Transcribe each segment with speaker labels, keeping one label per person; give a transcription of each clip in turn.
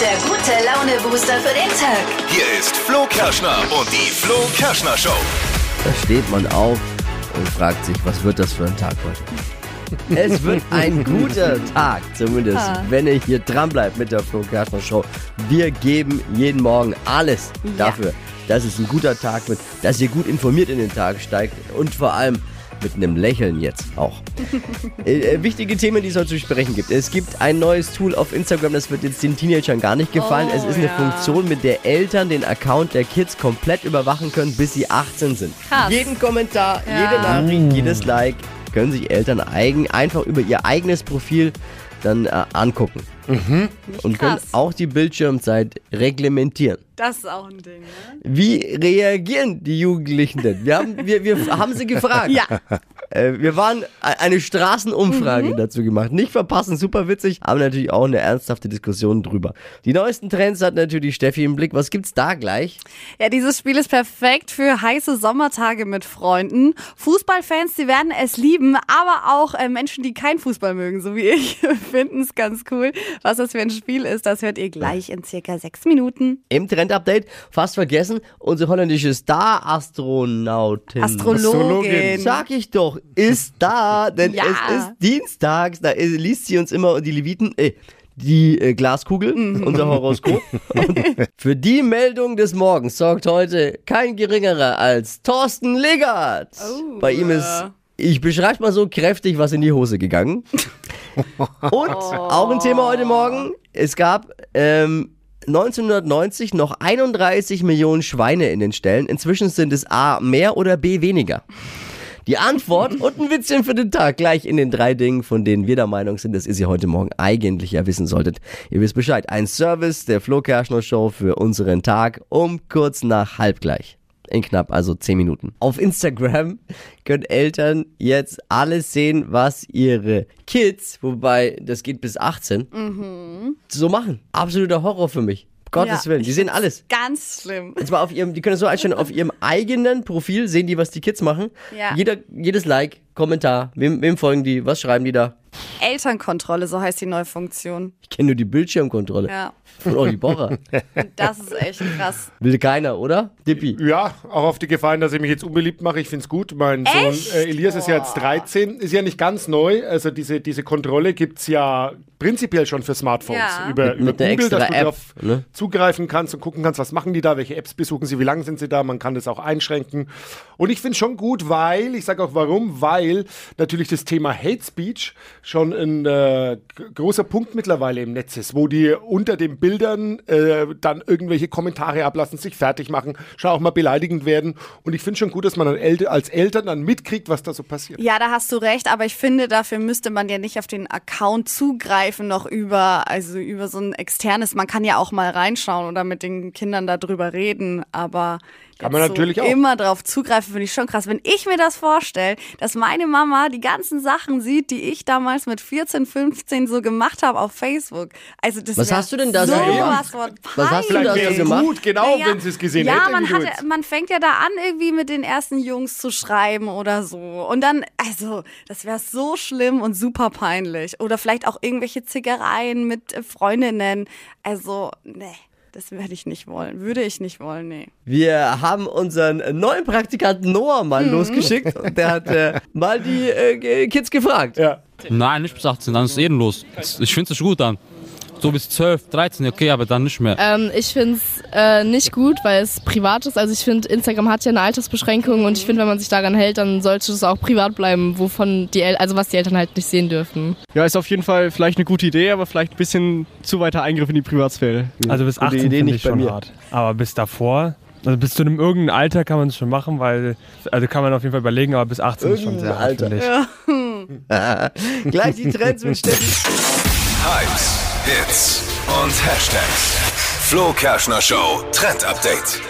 Speaker 1: der gute Laune-Booster für den Tag.
Speaker 2: Hier ist Flo Kerschner und die Flo Kerschner Show.
Speaker 3: Da steht man auf und fragt sich, was wird das für ein Tag heute? Es wird ein guter Tag, zumindest, wenn ihr hier dran bleibt mit der Flo Kerschner Show. Wir geben jeden Morgen alles dafür, dass es ein guter Tag wird, dass ihr gut informiert in den Tag steigt und vor allem mit einem Lächeln jetzt auch. äh, äh, wichtige Themen, die es heute zu besprechen gibt. Es gibt ein neues Tool auf Instagram, das wird jetzt den Teenagern gar nicht gefallen.
Speaker 4: Oh,
Speaker 3: es ist eine
Speaker 4: ja.
Speaker 3: Funktion, mit der Eltern den Account der Kids komplett überwachen können, bis sie 18 sind.
Speaker 4: Krass.
Speaker 3: Jeden Kommentar,
Speaker 4: Ja.
Speaker 3: jede Nachricht, jedes Like können sich Eltern eigen, einfach über ihr eigenes Profil dann äh, angucken. Und können auch die Bildschirmzeit reglementieren.
Speaker 4: Das ist auch ein Ding, ne?
Speaker 3: Wie reagieren die Jugendlichen denn? Wir haben, wir, wir haben sie gefragt.
Speaker 4: Ja.
Speaker 3: Äh, wir waren e- eine Straßenumfrage
Speaker 4: Mhm.
Speaker 3: dazu gemacht. Nicht verpassen, super witzig, aber natürlich auch eine ernsthafte Diskussion drüber. Die neuesten Trends hat natürlich Steffi im Blick. Was gibt's da gleich?
Speaker 4: Ja, dieses Spiel ist perfekt für heiße Sommertage mit Freunden. Fußballfans, die werden es lieben, aber auch äh, Menschen, die kein Fußball mögen, so wie ich, finden es ganz cool. Was das für ein Spiel ist, das hört ihr gleich in circa sechs Minuten.
Speaker 3: Im Trend-Update, fast vergessen, unsere holländische Star-Astronautin.
Speaker 4: Astrologin.
Speaker 3: Sag ich doch, ist da, denn
Speaker 4: Ja.
Speaker 3: es ist dienstags, da liest sie uns immer die Leviten, äh, die äh, Glaskugel,
Speaker 4: Mhm.
Speaker 3: unser Horoskop. Für die Meldung des Morgens sorgt heute kein geringerer als Thorsten Legert.
Speaker 4: Oh,
Speaker 3: Bei ihm ist, ich beschreibe mal so kräftig was in die Hose gegangen. Und auch ein Thema heute Morgen, es gab ähm, 1990 noch 31 Millionen Schweine in den Ställen. Inzwischen sind es A mehr oder B weniger. Die Antwort und ein Witzchen für den Tag gleich in den drei Dingen, von denen wir der Meinung sind, dass ihr sie heute Morgen eigentlich ja wissen solltet. Ihr wisst Bescheid. Ein Service der Flo Kerschner Show für unseren Tag um kurz nach halb gleich. In knapp also 10 Minuten. Auf Instagram können Eltern jetzt alles sehen, was ihre Kids, wobei das geht bis 18, so machen. Absoluter Horror für mich. Gottes
Speaker 4: Ja,
Speaker 3: Willen. Die sehen alles.
Speaker 4: Ganz schlimm.
Speaker 3: Und zwar auf ihrem, die können es so einstellen, auf ihrem eigenen Profil sehen die, was die Kids machen.
Speaker 4: Ja.
Speaker 3: Jeder, jedes Like, Kommentar, wem, wem folgen die, was schreiben die da?
Speaker 4: Elternkontrolle, so heißt die neue Funktion.
Speaker 3: Ich kenne nur die Bildschirmkontrolle
Speaker 4: Ja,
Speaker 3: von Olli
Speaker 4: und das ist echt krass.
Speaker 3: Will keiner, oder? Dippi.
Speaker 5: Ja, auch auf die Gefahren, dass ich mich jetzt unbeliebt mache. Ich finde es gut. Mein
Speaker 4: Echt?
Speaker 5: Sohn äh, Elias ist ja jetzt 13, ist ja nicht ganz neu. Also diese, diese Kontrolle gibt es ja prinzipiell schon für Smartphones.
Speaker 4: Ja.
Speaker 5: Über,
Speaker 3: Mit-
Speaker 5: über
Speaker 3: mit
Speaker 5: Google, dass
Speaker 3: extra
Speaker 5: du
Speaker 3: App,
Speaker 5: darauf
Speaker 3: ne?
Speaker 5: zugreifen kannst und gucken kannst, was machen die da, welche Apps besuchen sie, wie lange sind sie da. Man kann das auch einschränken. Und ich finde schon gut, weil, ich sage auch warum, weil natürlich das Thema Hate Speech schon ein äh, großer Punkt mittlerweile im Netz ist, wo die unter den Bildern äh, dann irgendwelche Kommentare ablassen, sich fertig machen, schon auch mal beleidigend werden. Und ich finde schon gut, dass man El als Eltern dann mitkriegt, was da so passiert.
Speaker 4: Ja, da hast du recht, aber ich finde, dafür müsste man ja nicht auf den Account zugreifen, noch über, also über so ein externes. Man kann ja auch mal reinschauen oder mit den Kindern darüber reden, aber
Speaker 5: Kann man natürlich
Speaker 4: so
Speaker 5: auch.
Speaker 4: immer drauf zugreifen, finde ich schon krass. Wenn ich mir das vorstelle, dass meine Mama die ganzen Sachen sieht, die ich damals mit 14, 15 so gemacht habe auf Facebook. Also das
Speaker 3: Was hast du denn da so gemacht?
Speaker 4: von
Speaker 3: Was hast du da so gemacht?
Speaker 5: gut, genau,
Speaker 4: Naja,
Speaker 5: wenn sie es gesehen
Speaker 4: ja,
Speaker 5: hätte.
Speaker 4: man, hatte, man fängt ja da an, irgendwie mit den ersten Jungs zu schreiben oder so. Und dann, also, das wäre so schlimm und super peinlich. Oder vielleicht auch irgendwelche Zickereien mit äh, Freundinnen. Also, nee. Das werde ich nicht wollen. Würde ich nicht wollen, nee.
Speaker 3: Wir haben unseren neuen Praktikanten Noah mal
Speaker 4: Mhm.
Speaker 3: losgeschickt und der hat äh, mal die äh, Kids gefragt.
Speaker 5: Ja.
Speaker 6: Nein, nicht bis 18, dann ist ehrenlos. Ich finde es gut dann. So bis 12, 13, okay, aber dann nicht mehr.
Speaker 7: Ähm, ich finde es äh, nicht gut, weil es privat ist. Also ich finde, Instagram hat ja eine Altersbeschränkung und ich finde, wenn man sich daran hält, dann sollte es auch privat bleiben, wovon die El also was die Eltern halt nicht sehen dürfen.
Speaker 8: Ja, ist auf jeden Fall vielleicht eine gute Idee, aber vielleicht ein bisschen zu weiter Eingriff in die Privatsphäre.
Speaker 9: Also bis
Speaker 3: Gute
Speaker 9: 18
Speaker 3: Idee
Speaker 9: finde
Speaker 3: nicht
Speaker 9: ich
Speaker 3: bei
Speaker 9: schon
Speaker 3: mir.
Speaker 9: hart. Aber bis davor, also bis zu einem irgendeinem Alter kann man es schon machen, weil, also kann man auf jeden Fall überlegen, aber bis 18 ist schon sehr
Speaker 3: Irgendein
Speaker 9: hart,
Speaker 3: Alter.
Speaker 9: finde ich.
Speaker 3: Gleich die Trends mit Steffi.
Speaker 2: Hypes, Hits und Hashtags. Flo Kerschner Show Trend Update.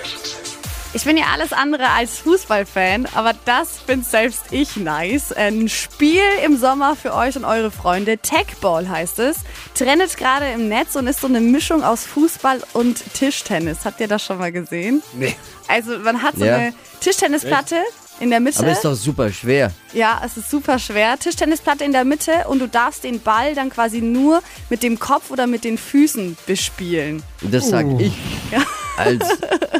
Speaker 4: Ich bin ja alles andere als Fußballfan, aber das finde selbst ich nice. Ein Spiel im Sommer für euch und eure Freunde. Techball heißt es. Trendet gerade im Netz und ist so eine Mischung aus Fußball und Tischtennis. Habt ihr das schon mal gesehen?
Speaker 5: Nee.
Speaker 4: Also man hat so
Speaker 3: Ja.
Speaker 4: eine Tischtennisplatte in der Mitte.
Speaker 3: Aber ist doch super schwer.
Speaker 4: Ja, es ist super schwer. Tischtennisplatte in der Mitte und du darfst den Ball dann quasi nur mit dem Kopf oder mit den Füßen bespielen.
Speaker 3: Das sag
Speaker 4: Uh.
Speaker 3: ich als,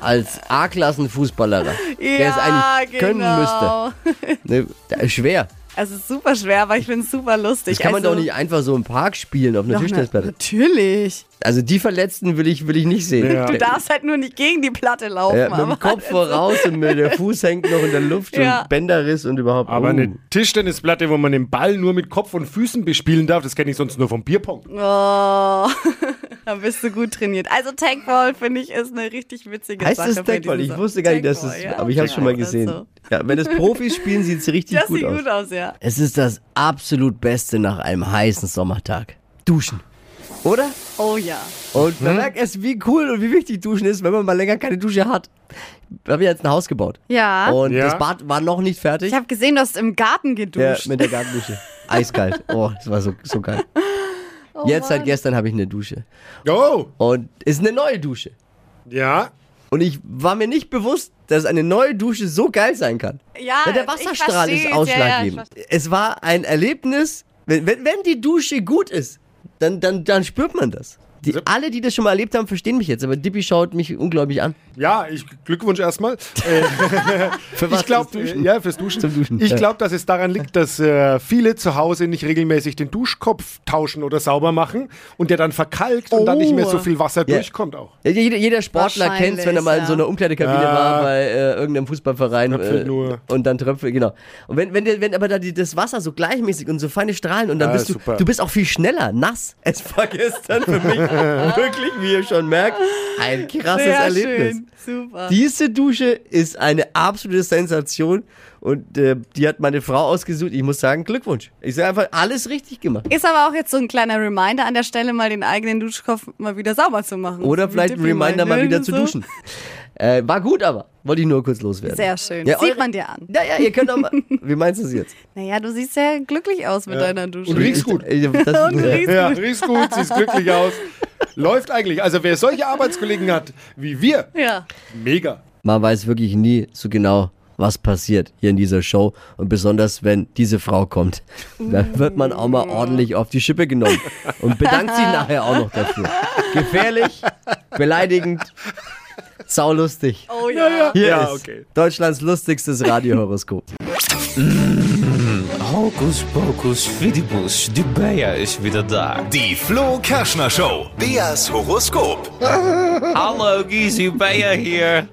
Speaker 3: als A-Klassen-Fußballer, der es
Speaker 4: ja,
Speaker 3: eigentlich können
Speaker 4: genau.
Speaker 3: müsste. Ne, schwer.
Speaker 4: Es ist super schwer, aber ich finde es super lustig.
Speaker 3: Das kann man
Speaker 4: also,
Speaker 3: doch nicht einfach so im Park spielen auf einer Tischtennisplatte.
Speaker 4: Natürlich.
Speaker 3: Also die Verletzten will ich, will ich nicht sehen.
Speaker 5: Ja.
Speaker 4: Du darfst halt nur nicht gegen die Platte laufen.
Speaker 3: Ja, mit dem
Speaker 4: aber
Speaker 3: Kopf voraus und mit der Fuß hängt noch in der Luft
Speaker 4: Ja.
Speaker 3: und Bänderriss und überhaupt.
Speaker 5: Aber
Speaker 3: oh.
Speaker 5: eine Tischtennisplatte, wo man den Ball nur mit Kopf und Füßen bespielen darf, das kenne ich sonst nur vom Bierpong.
Speaker 4: Oh, da bist du gut trainiert. Also Tagball finde ich ist eine richtig witzige
Speaker 3: Heißt
Speaker 4: Sache.
Speaker 3: es
Speaker 4: bei
Speaker 3: Tagball?
Speaker 4: diesem
Speaker 3: Ich wusste gar nicht, dass es.
Speaker 4: Ja.
Speaker 3: aber ich habe es schon mal
Speaker 4: Ja, das
Speaker 3: gesehen.
Speaker 4: so.
Speaker 3: Ja, wenn es Profis spielen, sieht es richtig
Speaker 4: Das
Speaker 3: gut
Speaker 4: sieht
Speaker 3: aus.
Speaker 4: gut aus, ja.
Speaker 3: Es ist das absolut Beste nach einem heißen Sommertag. Duschen. Oder?
Speaker 4: Oh ja.
Speaker 3: Und
Speaker 5: Mhm.
Speaker 3: man merkt erst, wie cool und wie wichtig Duschen ist, wenn man mal länger keine Dusche hat. Wir haben ja jetzt ein Haus gebaut.
Speaker 4: Ja.
Speaker 3: Und
Speaker 5: Ja.
Speaker 3: das Bad war noch nicht fertig.
Speaker 4: Ich habe gesehen, du hast im Garten
Speaker 3: ja,
Speaker 4: geduscht.
Speaker 3: mit der Gartendusche. Eiskalt. Oh, das war so, so geil.
Speaker 4: Oh
Speaker 3: jetzt seit gestern habe ich eine Dusche.
Speaker 5: Oh,
Speaker 3: Und ist eine neue Dusche.
Speaker 5: ja.
Speaker 3: Und ich war mir nicht bewusst, dass eine neue Dusche so geil sein kann.
Speaker 4: ja,
Speaker 3: Ja, der
Speaker 4: ich
Speaker 3: Wasserstrahl ist
Speaker 4: versteh's. Ja, ja,
Speaker 3: ausschlaggebend. es war ein Erlebnis, wenn, wenn, wenn die Dusche gut ist, dann, dann, dann spürt man das. Die, alle, die das schon mal erlebt haben, verstehen mich jetzt, aber Dippi schaut mich unglaublich an.
Speaker 5: Ja, ich, Glückwunsch erstmal.
Speaker 3: Für was?
Speaker 5: ich glaube,
Speaker 3: Fürs Duschen?
Speaker 5: ja, fürs Duschen.
Speaker 3: Zum Duschen,
Speaker 5: Ich glaube, dass es daran liegt, dass äh, viele zu Hause nicht regelmäßig den Duschkopf tauschen oder sauber machen und der dann verkalkt und dann nicht mehr so viel Wasser
Speaker 3: Ja.
Speaker 5: durchkommt auch.
Speaker 3: Ja, Jeder, jeder Sportler kennt es, wenn er mal in so einer Umkleidekabine
Speaker 5: Ja.
Speaker 3: war bei äh, irgendeinem Fußballverein äh,
Speaker 5: nur.
Speaker 3: und dann Tröpfel, genau. Und wenn, wenn, der- wenn aber da die, das Wasser so gleichmäßig und so feine Strahlen und dann
Speaker 5: Ja,
Speaker 3: bist du,
Speaker 5: super.
Speaker 3: du bist auch viel schneller, nass. Es war gestern für mich wirklich, wie ihr schon merkt, ein krasses
Speaker 4: Sehr
Speaker 3: Erlebnis.
Speaker 4: schön. Super.
Speaker 3: Diese Dusche ist eine absolute Sensation und äh, die hat meine Frau ausgesucht. Ich muss sagen, Glückwunsch. Ich sage einfach, alles richtig gemacht.
Speaker 4: Ist aber auch jetzt so ein kleiner Reminder an der Stelle, mal den eigenen Duschkopf mal wieder sauber zu machen.
Speaker 3: Oder
Speaker 4: So
Speaker 3: vielleicht ein Reminder, mal wieder zu
Speaker 4: So.
Speaker 3: duschen. Äh, war gut aber. Wollte ich nur kurz loswerden.
Speaker 4: Sehr schön.
Speaker 3: Ja,
Speaker 4: Sieht
Speaker 3: eure-
Speaker 4: man dir an.
Speaker 3: Ja, ja, ihr könnt auch mal. Wie meinst du es jetzt?
Speaker 4: Naja, du siehst sehr glücklich aus mit deiner Dusche.
Speaker 5: Und riechst gut.
Speaker 3: Ich, ich, das,
Speaker 4: Und riechst
Speaker 5: Ja, riechst gut, siehst glücklich aus. Läuft eigentlich. Also wer solche Arbeitskollegen hat wie wir,
Speaker 4: Ja.
Speaker 5: mega.
Speaker 3: Man weiß wirklich nie so genau, was passiert hier in dieser Show. Und besonders, wenn diese Frau kommt, dann wird man auch mal ordentlich auf die Schippe genommen. Und bedankt sich nachher auch noch dafür. Gefährlich, beleidigend, saulustig.
Speaker 4: Oh ja.
Speaker 3: Hier
Speaker 5: Ja,
Speaker 3: ist
Speaker 5: okay.
Speaker 3: Deutschlands lustigstes Radiohoroskop.
Speaker 10: Hokus pokus fidibus, die Bea ist wieder da.
Speaker 2: Die Flo Kerschner Show. Beas Horoskop.
Speaker 10: Hallo Gysi, Bea hier.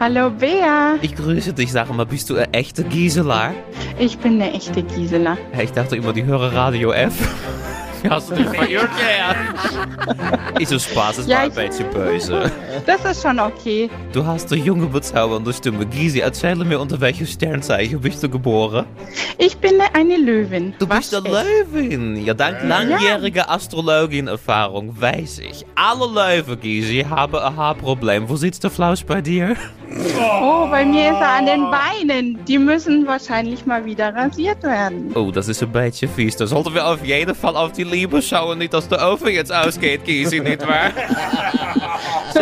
Speaker 11: Hallo Bea,
Speaker 10: Ich grüße dich, sag mal, bist du ein echter Gisela?
Speaker 11: ich bin eine echte Gisela.
Speaker 10: Ich dachte immer, die hören Radio F. Hast du dich verirrt? Ja. Ist so Spaß, es
Speaker 11: Ja,
Speaker 10: war ein
Speaker 11: ich-
Speaker 10: beetje böse.
Speaker 11: Das ist schon okay.
Speaker 10: Du hast eine junge, bezaubernde Stimme. Gysi, erzähle mir, unter welchem Sternzeichen bist du geboren?
Speaker 11: Ich bin eine Löwin.
Speaker 10: Du bist eine Löwin. Ja, dank langjähriger Astrologin-Erfahrung weiß ich. Alle Löwen, Gysi, haben ein Haarproblem. Wo sitzt der Flausch bei dir?
Speaker 11: Oh, bei mir ist er an den Beinen. Die müssen wahrscheinlich mal wieder rasiert werden.
Speaker 10: Oh, das ist ein beetje fies. Da sollten wir auf jeden Fall auf die Liebe schauen. Nicht, dass der Ofen jetzt ausgeht, Gysi, nicht wahr? so,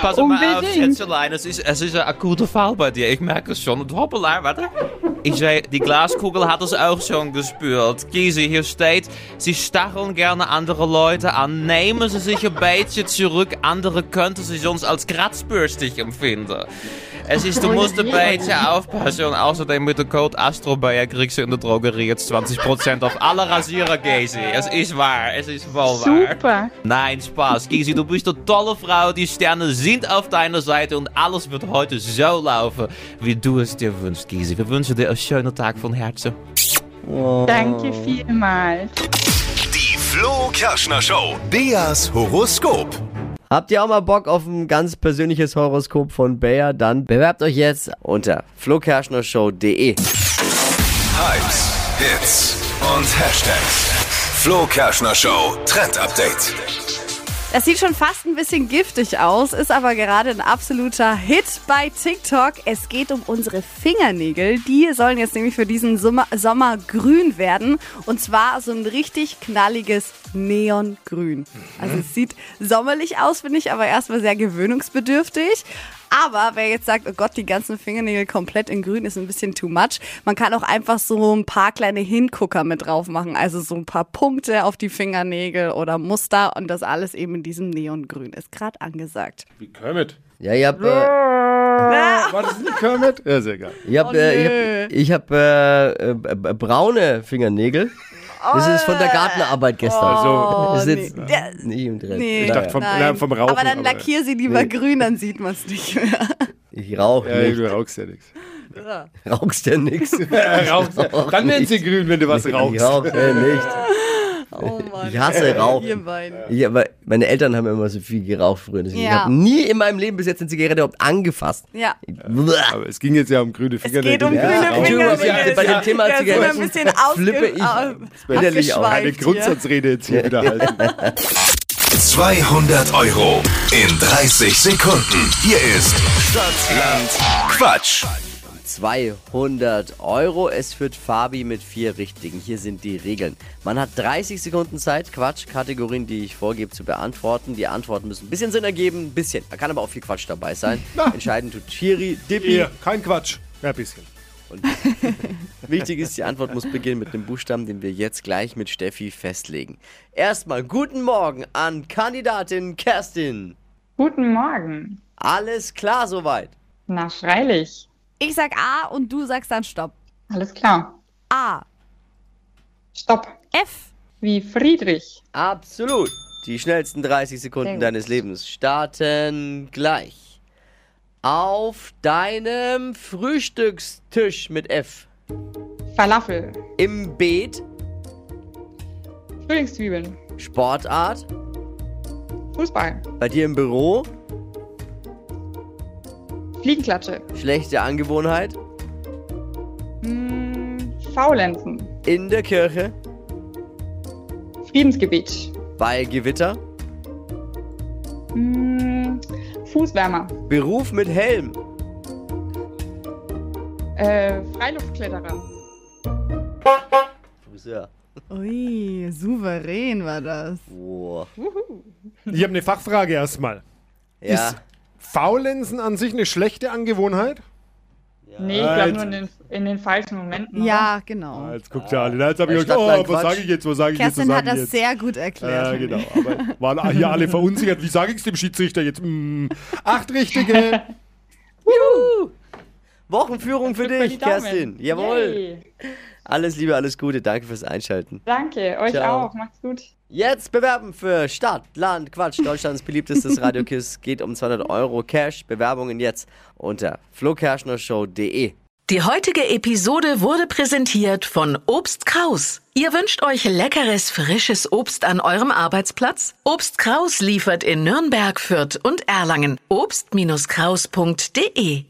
Speaker 10: pass mal auf. Schätzelein. Es ist, es ist ein akuter Fall bei dir. Ich merke es schon. Und hoppala, warte. Ich sehe, die Glaskugel hat es auch schon gespürt. Gysi, hier steht, sie stacheln gerne andere Leute an. Nehmen sie sich ein beetje zurück. Andere könnten sie sonst als kratzbürstig empfinden. Es ist, du musst ein beetje aufpassen. Und außerdem mit dem Code ASTROBAYER kriegst du in der Drogerie jetzt 20% auf alle Rasierer, Gysi. Es ist wahr, es ist voll wahr.
Speaker 11: Super.
Speaker 10: Nein, Spaß. Gysi, du bist eine tolle Frau. Die Sterne sind auf deiner Seite und alles wird heute so laufen, wie du es dir wünschst, Gysi. Wir wünschen dir einen schönen Tag von Herzen.
Speaker 11: Danke vielmals.
Speaker 2: Die Flo Kerschner Show. Beas Horoskop.
Speaker 3: Habt ihr auch mal Bock auf ein ganz persönliches Horoskop von Bayer? Dann bewerbt euch jetzt unter flokerschnershow.de.
Speaker 2: Hypes, Hits und Hashtags. Flo Kerschner Show Trend Update.
Speaker 4: Das sieht schon fast ein bisschen giftig aus, ist aber gerade ein absoluter Hit bei TikTok. Es geht um unsere Fingernägel. Die sollen jetzt nämlich für diesen Sommer, grün werden. Und zwar so ein richtig knalliges Neongrün. Also es sieht sommerlich aus, finde ich, aber erstmal sehr gewöhnungsbedürftig. Aber wer jetzt sagt, oh Gott, die ganzen Fingernägel komplett in grün ist ein bisschen too much, man kann auch einfach so ein paar kleine Hingucker mit drauf machen. Also so ein paar Punkte auf die Fingernägel oder Muster und das alles eben in diesem Neongrün ist gerade angesagt.
Speaker 5: Wie Kermit.
Speaker 3: Ja, ich hab, äh,
Speaker 5: War das nicht Kermit? Ja, sehr geil.
Speaker 3: ich hab,
Speaker 4: Oh,
Speaker 3: äh, ich hab, ich hab äh, äh, äh, braune Fingernägel. Das ist von der Gartenarbeit gestern.
Speaker 5: Also,
Speaker 3: das ist jetzt
Speaker 4: nee.
Speaker 3: Nicht im Trend.
Speaker 4: Nee,
Speaker 5: Ich dachte vom,
Speaker 4: nein,
Speaker 5: vom Rauchen.
Speaker 4: aber dann lackier sie lieber
Speaker 3: Nee.
Speaker 4: grün, dann sieht man es nicht mehr.
Speaker 3: Ich rauche
Speaker 5: Ja,
Speaker 3: nicht.
Speaker 5: du rauchst ja nichts.
Speaker 3: Rauchst ja nix.
Speaker 5: rauchst ja. Dann werden sie grün, wenn du was
Speaker 3: Ich
Speaker 5: rauchst.
Speaker 3: rauche ja nicht.
Speaker 4: Oh Mann.
Speaker 3: Ich hasse Rauchen.
Speaker 4: Beiden.
Speaker 3: Ich, aber meine Eltern haben immer so viel geraucht früher. Deswegen, Ich
Speaker 4: Ja.
Speaker 3: habe nie in meinem Leben bis jetzt eine Zigarette überhaupt angefasst.
Speaker 4: Ja.
Speaker 5: Aber es ging jetzt ja um grüne
Speaker 4: Es
Speaker 5: Fingernägel.
Speaker 4: geht um
Speaker 5: nicht
Speaker 4: grüne
Speaker 5: Rauchen.
Speaker 3: Entschuldigung,
Speaker 4: Fingernägel.
Speaker 3: bei dem Thema
Speaker 4: so
Speaker 3: Zigaretten
Speaker 4: ein bisschen
Speaker 3: flippe ich innerlich auch.
Speaker 5: Eine. Grundsatzrede jetzt hier wieder halten.
Speaker 2: 200 Euro in 30 Sekunden. Hier ist Stadtland Quatsch.
Speaker 3: 200 Euro. Es führt Fabi mit vier Richtigen. Hier sind die Regeln. Man hat 30 Sekunden Zeit, Quatsch-Kategorien, die ich vorgebe, zu beantworten. Die Antworten müssen ein bisschen Sinn ergeben, ein bisschen. Da kann aber auch viel Quatsch dabei sein. Entscheidend tut Chiri, Dippi.
Speaker 5: Hier, kein Quatsch. Ja, ein bisschen.
Speaker 3: Und wichtig ist, die Antwort muss beginnen mit dem Buchstaben, den wir jetzt gleich mit Steffi festlegen. Erstmal guten Morgen an Kandidatin Kerstin.
Speaker 11: Guten Morgen.
Speaker 3: Alles klar soweit?
Speaker 11: Na, freilich.
Speaker 4: Ich sag A und du sagst dann Stopp.
Speaker 11: Alles klar.
Speaker 4: A.
Speaker 11: Stopp.
Speaker 4: F.
Speaker 11: Wie Friedrich.
Speaker 3: Absolut. Die schnellsten 30
Speaker 11: Sehr
Speaker 3: Sekunden
Speaker 11: gut.
Speaker 3: deines Lebens starten gleich. Auf deinem Frühstückstisch mit F.
Speaker 11: Falafel.
Speaker 3: Im Beet.
Speaker 11: Frühlingszwiebeln.
Speaker 3: Sportart.
Speaker 11: Fußball.
Speaker 3: Bei dir im Büro.
Speaker 11: Fliegenklatsche.
Speaker 3: Schlechte Angewohnheit.
Speaker 11: Hm, Faulenzen.
Speaker 3: In der Kirche.
Speaker 11: Friedensgebet.
Speaker 3: Bei Gewitter.
Speaker 11: Hm, Fußwärmer.
Speaker 3: Beruf mit Helm.
Speaker 11: Äh, Freiluftkletterer.
Speaker 3: Friseur.
Speaker 4: Ui, souverän war das.
Speaker 3: Boah.
Speaker 5: Ich habe eine Fachfrage erstmal.
Speaker 3: Ja.
Speaker 5: Ist Faulenzen an sich eine schlechte Angewohnheit?
Speaker 11: Nee, ich glaube
Speaker 5: jetzt-
Speaker 11: nur in den, in den falschen Momenten.
Speaker 4: Ja, genau.
Speaker 5: Ah, jetzt guckt ihr alle. Jetzt habe ich gedacht,
Speaker 3: Stadtland
Speaker 5: oh, was
Speaker 3: Quatsch.
Speaker 5: sage ich jetzt, was sage ich jetzt, was
Speaker 4: Kerstin hat das
Speaker 5: jetzt?
Speaker 4: sehr gut erklärt.
Speaker 5: Ja, genau. Aber waren hier alle verunsichert. Wie sage ich es dem Schiedsrichter jetzt? Hm, acht Richtige.
Speaker 3: Wochenführung für dich. Kerstin. Jawohl.
Speaker 11: Yay.
Speaker 3: Alles Liebe, alles Gute. Danke fürs Einschalten.
Speaker 11: Danke, euch
Speaker 3: Ciao.
Speaker 11: auch. Macht's gut.
Speaker 3: Jetzt bewerben für Stadt, Land, Quatsch. Deutschlands beliebtestes Radiokiss geht um 200 Euro Cash. Bewerbungen jetzt unter flokerschnershow.de.
Speaker 12: Die heutige Episode wurde präsentiert von Obst Kraus. Ihr wünscht euch leckeres, frisches Obst an eurem Arbeitsplatz? Obst Kraus liefert in Nürnberg, Fürth und Erlangen. Obst-Kraus.de